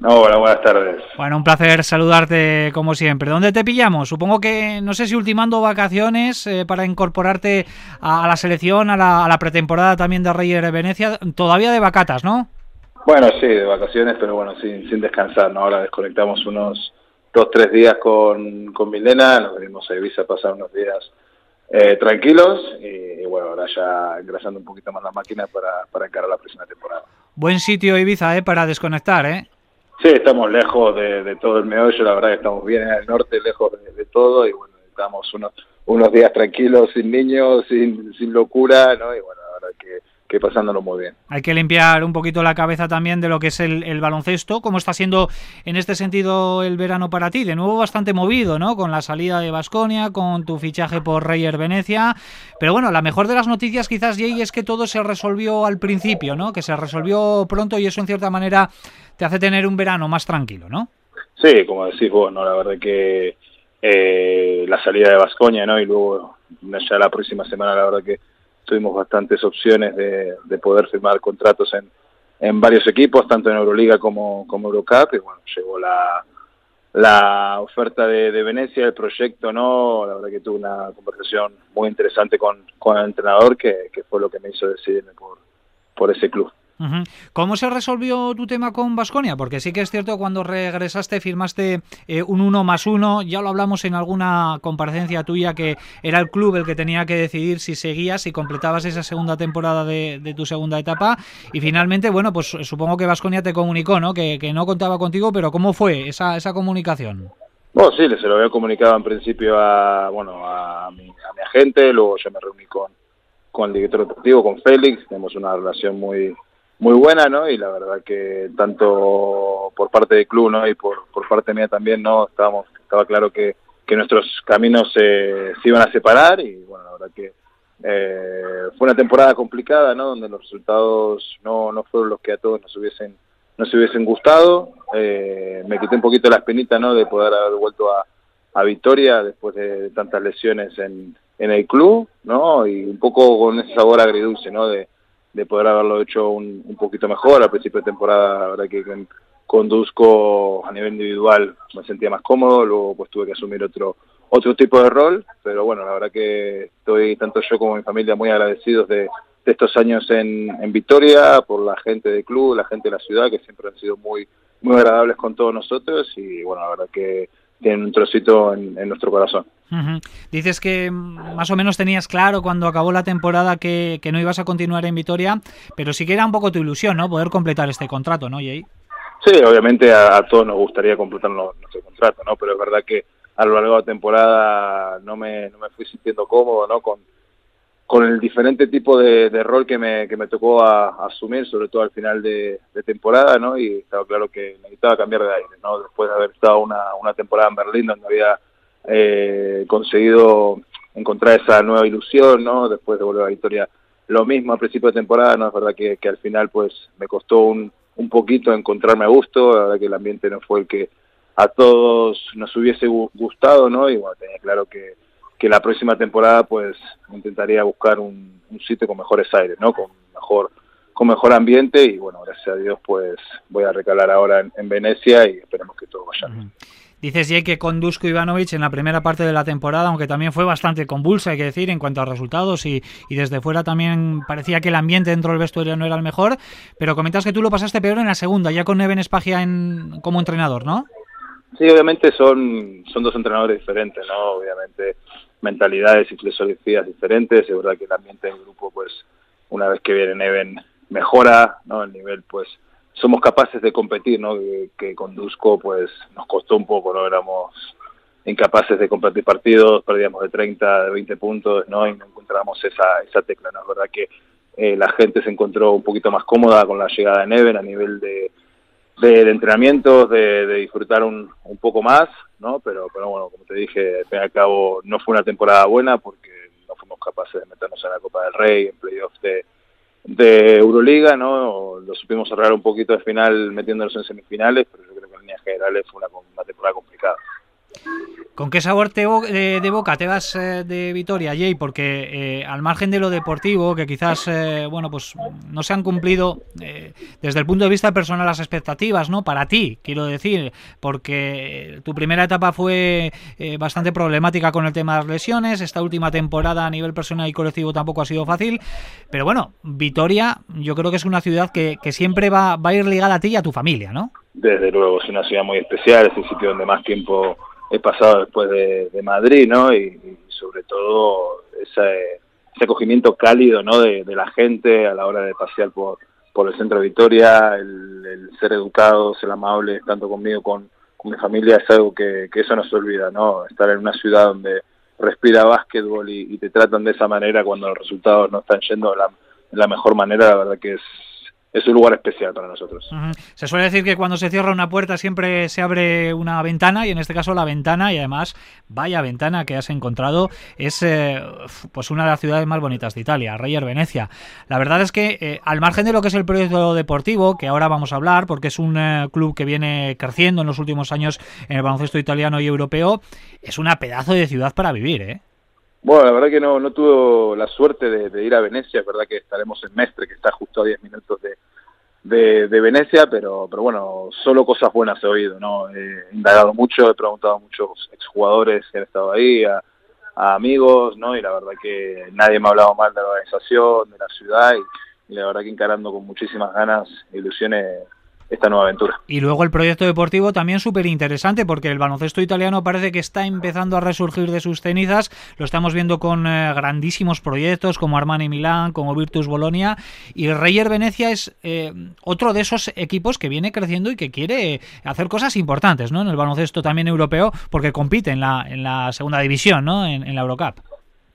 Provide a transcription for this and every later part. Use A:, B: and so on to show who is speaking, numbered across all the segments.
A: Hola, buenas tardes.
B: Bueno, un placer saludarte como siempre. ¿Dónde te pillamos? Supongo que, no sé si ultimando vacaciones eh, para incorporarte a, la selección, a la, pretemporada también de Reyes Venecia, todavía de vacatas, ¿no?
A: Bueno, sí, de vacaciones, pero bueno, sin, sin descansar, ¿no? Ahora desconectamos unos dos, tres días con, con Milena, nos venimos a Ibiza a pasar unos días eh, tranquilos y, bueno, ahora ya engrasando un poquito más la máquina para, para encarar la próxima temporada.
B: Buen sitio Ibiza, ¿eh? Para desconectar, ¿eh?
A: Sí, estamos lejos de, todo el meollo, la verdad que estamos bien en el norte, lejos de, todo y bueno, estamos unos, unos días tranquilos, sin niños, sin, sin locura, ¿no? Y bueno, la verdad que que pasándolo muy bien.
B: Hay que limpiar un poquito la cabeza también de lo que es el, baloncesto. ¿Cómo está siendo en este sentido el verano para ti? De nuevo bastante movido, ¿no? Con la salida de Basconia, con tu fichaje por Reyer Venecia. Pero bueno, la mejor de las noticias quizás, Jay, es que todo se resolvió al principio, ¿no? Que se resolvió pronto y eso en cierta manera te hace tener un verano más tranquilo, ¿no?
A: Sí, como decís vos, ¿no? La verdad que eh, la salida de Basconia, ¿no? Y luego ya la próxima semana, la verdad que tuvimos bastantes opciones de, poder firmar contratos en, en varios equipos, tanto en Euroliga como, como Eurocup, y bueno, llegó la, la oferta de, de, Venecia, el proyecto, ¿no? La verdad que tuve una conversación muy interesante con, con el entrenador, que, que fue lo que me hizo decidirme por, por ese club.
B: ¿Cómo se resolvió tu tema con Vasconia? Porque sí que es cierto cuando regresaste firmaste eh, un uno más uno, ya lo hablamos en alguna comparecencia tuya que era el club el que tenía que decidir si seguías, si completabas esa segunda temporada de, tu segunda etapa y finalmente, bueno, pues supongo que Vasconia te comunicó, ¿no? Que, no contaba contigo, pero ¿cómo fue esa, esa comunicación?
A: Bueno, sí, se lo había comunicado en principio a, bueno, a mi, a mi agente, luego yo me reuní con, con el director deportivo, con Félix, tenemos una relación muy muy buena, ¿no? Y la verdad que tanto por parte del club, ¿no? Y por, por parte mía también, ¿no? Estábamos, estaba claro que, que nuestros caminos se, se iban a separar y bueno, la verdad que eh, fue una temporada complicada, ¿no? Donde los resultados no, no fueron los que a todos nos hubiesen nos hubiesen gustado. Eh, me quité un poquito la espinita, ¿no? De poder haber vuelto a, a Victoria después de, tantas lesiones en, en el club, ¿no? Y un poco con ese sabor agridulce, ¿no? De, de poder haberlo hecho un, un poquito mejor. Al principio de temporada, la verdad que conduzco a nivel individual me sentía más cómodo, luego pues tuve que asumir otro otro tipo de rol, pero bueno, la verdad que estoy tanto yo como mi familia muy agradecidos de, de estos años en, en Victoria, por la gente del club, la gente de la ciudad, que siempre han sido muy, muy agradables con todos nosotros y bueno, la verdad que tienen un trocito en, nuestro corazón.
B: Dices que más o menos tenías claro cuando acabó la temporada que, no ibas a continuar en Vitoria, pero sí que era un poco tu ilusión, ¿no? Poder completar este contrato, ¿no, Jay?
A: Sí, obviamente a, todos nos gustaría completar nuestro contrato, ¿no? Pero es verdad que a lo largo de la temporada no me, no me fui sintiendo cómodo, ¿no? Con, con el diferente tipo de, rol que me, que me tocó a, asumir, sobre todo al final de, temporada, ¿no? Y estaba claro que necesitaba cambiar de aire, ¿no? Después de haber estado una, una temporada en Berlín donde había eh, conseguido encontrar esa nueva ilusión, ¿no? Después de volver a Victoria, lo mismo al principio de temporada, ¿no? Es verdad que, que al final, pues, me costó un, un poquito encontrarme a gusto, la verdad que el ambiente no fue el que a todos nos hubiese gustado, ¿no? Y bueno, tenía claro que que la próxima temporada pues intentaría buscar un, sitio con mejores aires, ¿no? Con mejor con mejor ambiente y bueno, gracias a Dios pues voy a recalar ahora en, Venecia y esperemos que todo vaya bien.
B: Dices, Jay, que con Dusko Ivanovic en la primera parte de la temporada, aunque también fue bastante convulsa, hay que decir, en cuanto a resultados, y, y, desde fuera también parecía que el ambiente dentro del vestuario no era el mejor, pero comentas que tú lo pasaste peor en la segunda, ya con Neven Espagia en, como entrenador, ¿no?
A: Sí, obviamente son, son dos entrenadores diferentes, ¿no? Obviamente mentalidades y filosofías diferentes. Es verdad que el ambiente del grupo, pues, una vez que viene Neven, mejora, ¿no? El nivel, pues, somos capaces de competir, ¿no? Que, que con pues, nos costó un poco, ¿no? Éramos incapaces de competir partidos, perdíamos de 30, de 20 puntos, ¿no? Y no encontramos esa, esa tecla, ¿no? Es verdad que eh, la gente se encontró un poquito más cómoda con la llegada de Neven a nivel de, de, entrenamientos, de, de disfrutar un, un poco más, ¿no? Pero, pero bueno, como te dije, al cabo no fue una temporada buena porque no fuimos capaces de meternos en la Copa del Rey, en playoffs de, de Euroliga, ¿no? Lo supimos cerrar un poquito de final metiéndonos en semifinales, pero yo creo que en líneas generales fue una, una temporada complicada.
B: ¿Con qué sabor te de, boca te vas eh, de Vitoria, Jay? Porque eh, al margen de lo deportivo, que quizás, eh, bueno, pues no se han cumplido desde el punto de vista personal las expectativas, ¿no? Para ti, quiero decir, porque tu primera etapa fue bastante problemática con el tema de las lesiones, esta última temporada a nivel personal y colectivo tampoco ha sido fácil, pero bueno, Vitoria yo creo que es una ciudad que, que siempre va, va a ir ligada a ti y a tu familia, ¿no?
A: Desde luego, es una ciudad muy especial, es el sitio donde más tiempo he pasado después de, de Madrid, ¿no? Y, sobre todo ese, acogimiento cálido, ¿no? De, la gente a la hora de pasear por, por el centro de Vitoria, el, el ser educados, el amable, tanto conmigo con, con mi familia, es algo que, eso no se olvida, ¿no? Estar en una ciudad donde respira básquetbol y, te tratan de esa manera cuando los resultados no están yendo de la mejor manera, la verdad que es, es un lugar especial para nosotros.
B: Se suele decir que cuando se cierra una puerta siempre se abre una ventana y en este caso la ventana y además vaya ventana que has encontrado es eh, pues una de las ciudades más bonitas de Italia, Reyer Venecia. La verdad es que eh, al margen de lo que es el proyecto deportivo, que ahora vamos a hablar porque es un eh, club que viene creciendo en los últimos años en el baloncesto italiano y europeo, es una pedazo de ciudad para vivir, ¿eh?
A: Bueno, la verdad que no, no tuvo la suerte de, ir a Venecia, es verdad que estaremos en Mestre, que está justo a 10 minutos de, de, Venecia, pero, pero bueno, solo cosas buenas he oído, ¿no? He indagado mucho, he preguntado a muchos exjugadores que han estado ahí, a, a amigos, ¿no? Y la verdad que nadie me ha hablado mal de la organización, de la ciudad, y, y la verdad que encarando con muchísimas ganas, ilusiones esta nueva aventura.
B: Y luego el proyecto deportivo también súper interesante porque el baloncesto italiano parece que está empezando a resurgir de sus cenizas. Lo estamos viendo con eh, grandísimos proyectos como Armani Milán, como Virtus Bolonia y Reyer Venecia es eh, otro de esos equipos que viene creciendo y que quiere hacer cosas importantes ¿no? en el baloncesto también europeo porque compite en la, en la segunda división, ¿no? en, en la Eurocup.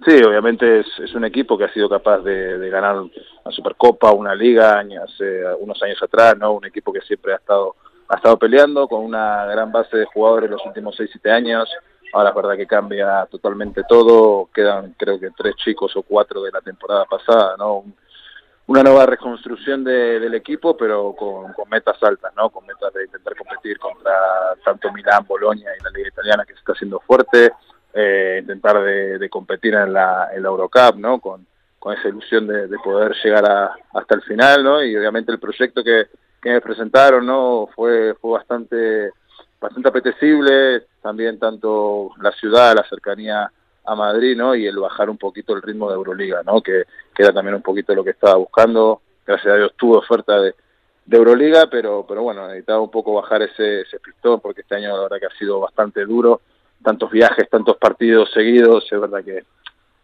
A: Sí, obviamente es, un equipo que ha sido capaz de, ganar una Supercopa, una Liga, hace unos años atrás, ¿no? Un equipo que siempre ha estado ha estado peleando con una gran base de jugadores los últimos 6-7 años. Ahora es verdad que cambia totalmente todo. Quedan creo que tres chicos o cuatro de la temporada pasada, ¿no? Una nueva reconstrucción de, del equipo, pero con, con, metas altas, ¿no? Con metas de intentar competir contra tanto Milán, Bolonia y la Liga Italiana que se está haciendo fuerte eh, intentar de, competir en la, en la Eurocup, ¿no? Con, esa ilusión de, de poder llegar a, hasta el final, ¿no? Y obviamente el proyecto que, me presentaron, ¿no? Fue, fue bastante, bastante apetecible, también tanto la ciudad, la cercanía a Madrid, ¿no? Y el bajar un poquito el ritmo de Euroliga, ¿no? Que, que era también un poquito lo que estaba buscando. Gracias a Dios tuve oferta de, de Euroliga, pero, pero bueno, necesitaba un poco bajar ese, ese pistón porque este año la verdad que ha sido bastante duro tantos viajes, tantos partidos seguidos, es verdad que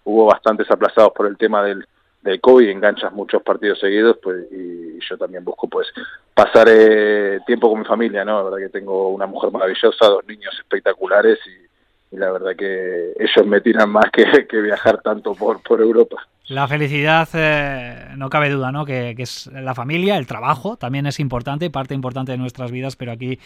A: hubo bastantes aplazados por el tema del, del COVID, enganchas muchos partidos seguidos, pues y, yo también busco pues pasar eh, tiempo con mi familia, ¿no? La verdad que tengo una mujer maravillosa, dos niños espectaculares y, y la verdad que ellos me tiran más que, que viajar tanto por, por Europa.
B: La felicidad, eh, no cabe duda, ¿no? Que, que, es la familia, el trabajo, también es importante, parte importante de nuestras vidas, pero aquí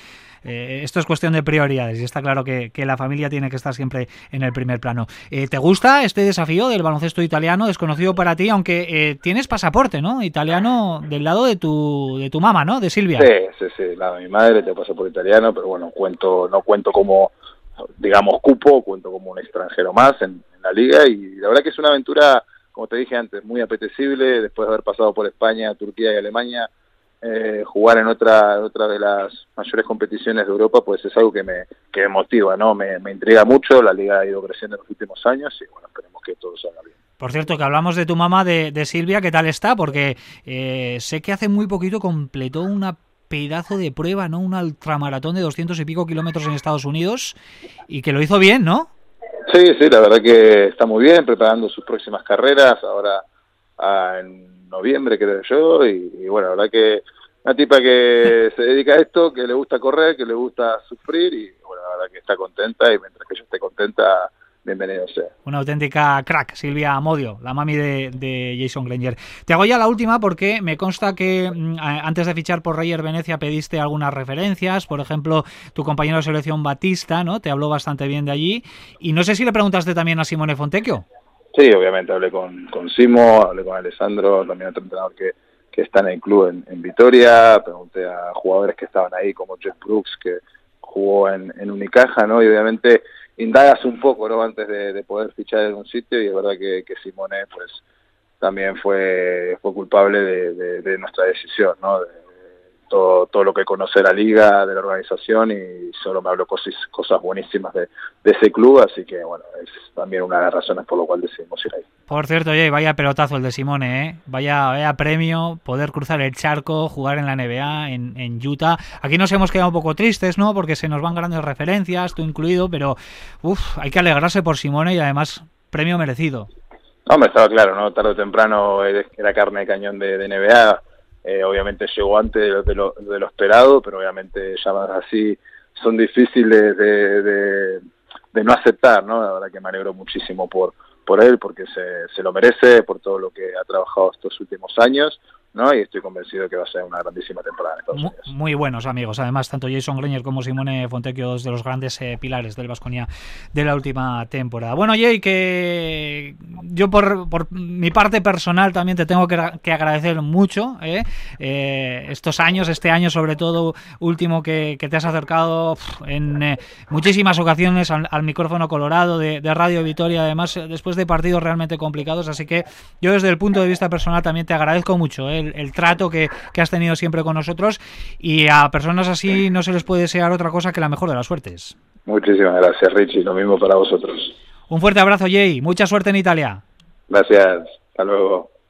B: eh, esto es cuestión de prioridades y está claro que, que, la familia tiene que estar siempre en el primer plano. Eh, ¿Te gusta este desafío del baloncesto italiano, desconocido para ti, aunque tienes pasaporte, ¿no? Italiano del lado de tu, de tu mamá, ¿no? De Silvia.
A: Sí, sí, sí, la de mi madre tengo pasaporte italiano, pero bueno, cuento, no cuento como, digamos, cupo, cuento como un extranjero más en, en la liga y la verdad que es una aventura como te dije antes, muy apetecible, después de haber pasado por España, Turquía y Alemania, eh, jugar en otra, otra de las mayores competiciones de Europa, pues es algo que me, que me motiva, ¿no? Me, me intriga mucho, la liga ha ido creciendo en los últimos años y bueno, esperemos que todo salga bien.
B: Por cierto, que hablamos de tu mamá, de, de Silvia, ¿qué tal está? Porque eh, sé que hace muy poquito completó una pedazo de prueba, ¿no? Un ultramaratón de 200 y pico kilómetros en Estados Unidos y que lo hizo bien, ¿no?
A: Sí, sí, la verdad que está muy bien, preparando sus próximas carreras, ahora ah, en noviembre creo yo, y, y, bueno, la verdad que una tipa que se dedica a esto, que le gusta correr, que le gusta sufrir, y bueno, la verdad que está contenta, y mientras que yo esté contenta, bienvenido sea.
B: Una auténtica crack, Silvia Modio, la mami de, de, Jason Granger. Te hago ya la última porque me consta que mm, antes de fichar por Reyer Venecia pediste algunas referencias, por ejemplo, tu compañero de selección Batista, ¿no? Te habló bastante bien de allí. Y no sé si le preguntaste también a Simone Fontecchio.
A: Sí, obviamente hablé con, con Simo, hablé con Alessandro, también otro entrenador que, que está en el club en, en Vitoria, pregunté a jugadores que estaban ahí como Jeff Brooks, que jugó en, en Unicaja, ¿no? Y obviamente indagas un poco, ¿no? Antes de, poder fichar en un sitio y es verdad que, que Simone, pues, también fue, fue culpable de, de, nuestra decisión, ¿no? Todo, todo lo que conoce la liga, de la organización y solo me habló cosas, cosas buenísimas de, ese club, así que bueno, es también una de las razones por lo cual decidimos ir ahí.
B: Por cierto, oye, vaya pelotazo el de Simone, ¿eh? vaya, vaya premio poder cruzar el charco, jugar en la NBA, en, en Utah. Aquí nos hemos quedado un poco tristes, ¿no? Porque se nos van grandes referencias, tú incluido, pero uff, hay que alegrarse por Simone y además premio merecido.
A: No, me estaba claro, ¿no? Tarde o temprano era carne de cañón de, de NBA eh, obviamente llegó antes de lo, de lo, esperado, pero obviamente llamadas así son difíciles de, no aceptar, ¿no? La verdad que me alegro muchísimo por, por él, porque se, se lo merece, por todo lo que ha trabajado estos últimos años ¿no? Y estoy convencido que va a ser una grandísima temporada
B: muy, buenos amigos, además, tanto Jason Greiner como Simone Fontecchio, dos de los grandes eh, pilares del Vasconia de la última temporada. Bueno, Jay, que yo por, por mi parte personal también te tengo que, agradecer mucho ¿eh? Eh, estos años, este año sobre todo último que, te has acercado en muchísimas ocasiones al, micrófono colorado de, de Radio Vitoria, además después de partidos realmente complicados, así que yo desde el punto de vista personal también te agradezco mucho el, trato que, has tenido siempre con nosotros y a personas así no se les puede desear otra cosa que la mejor de las suertes.
A: Muchísimas gracias, Richie. Lo mismo para vosotros.
B: Un fuerte abrazo, Jay. Mucha suerte en Italia.
A: Gracias. Hasta luego.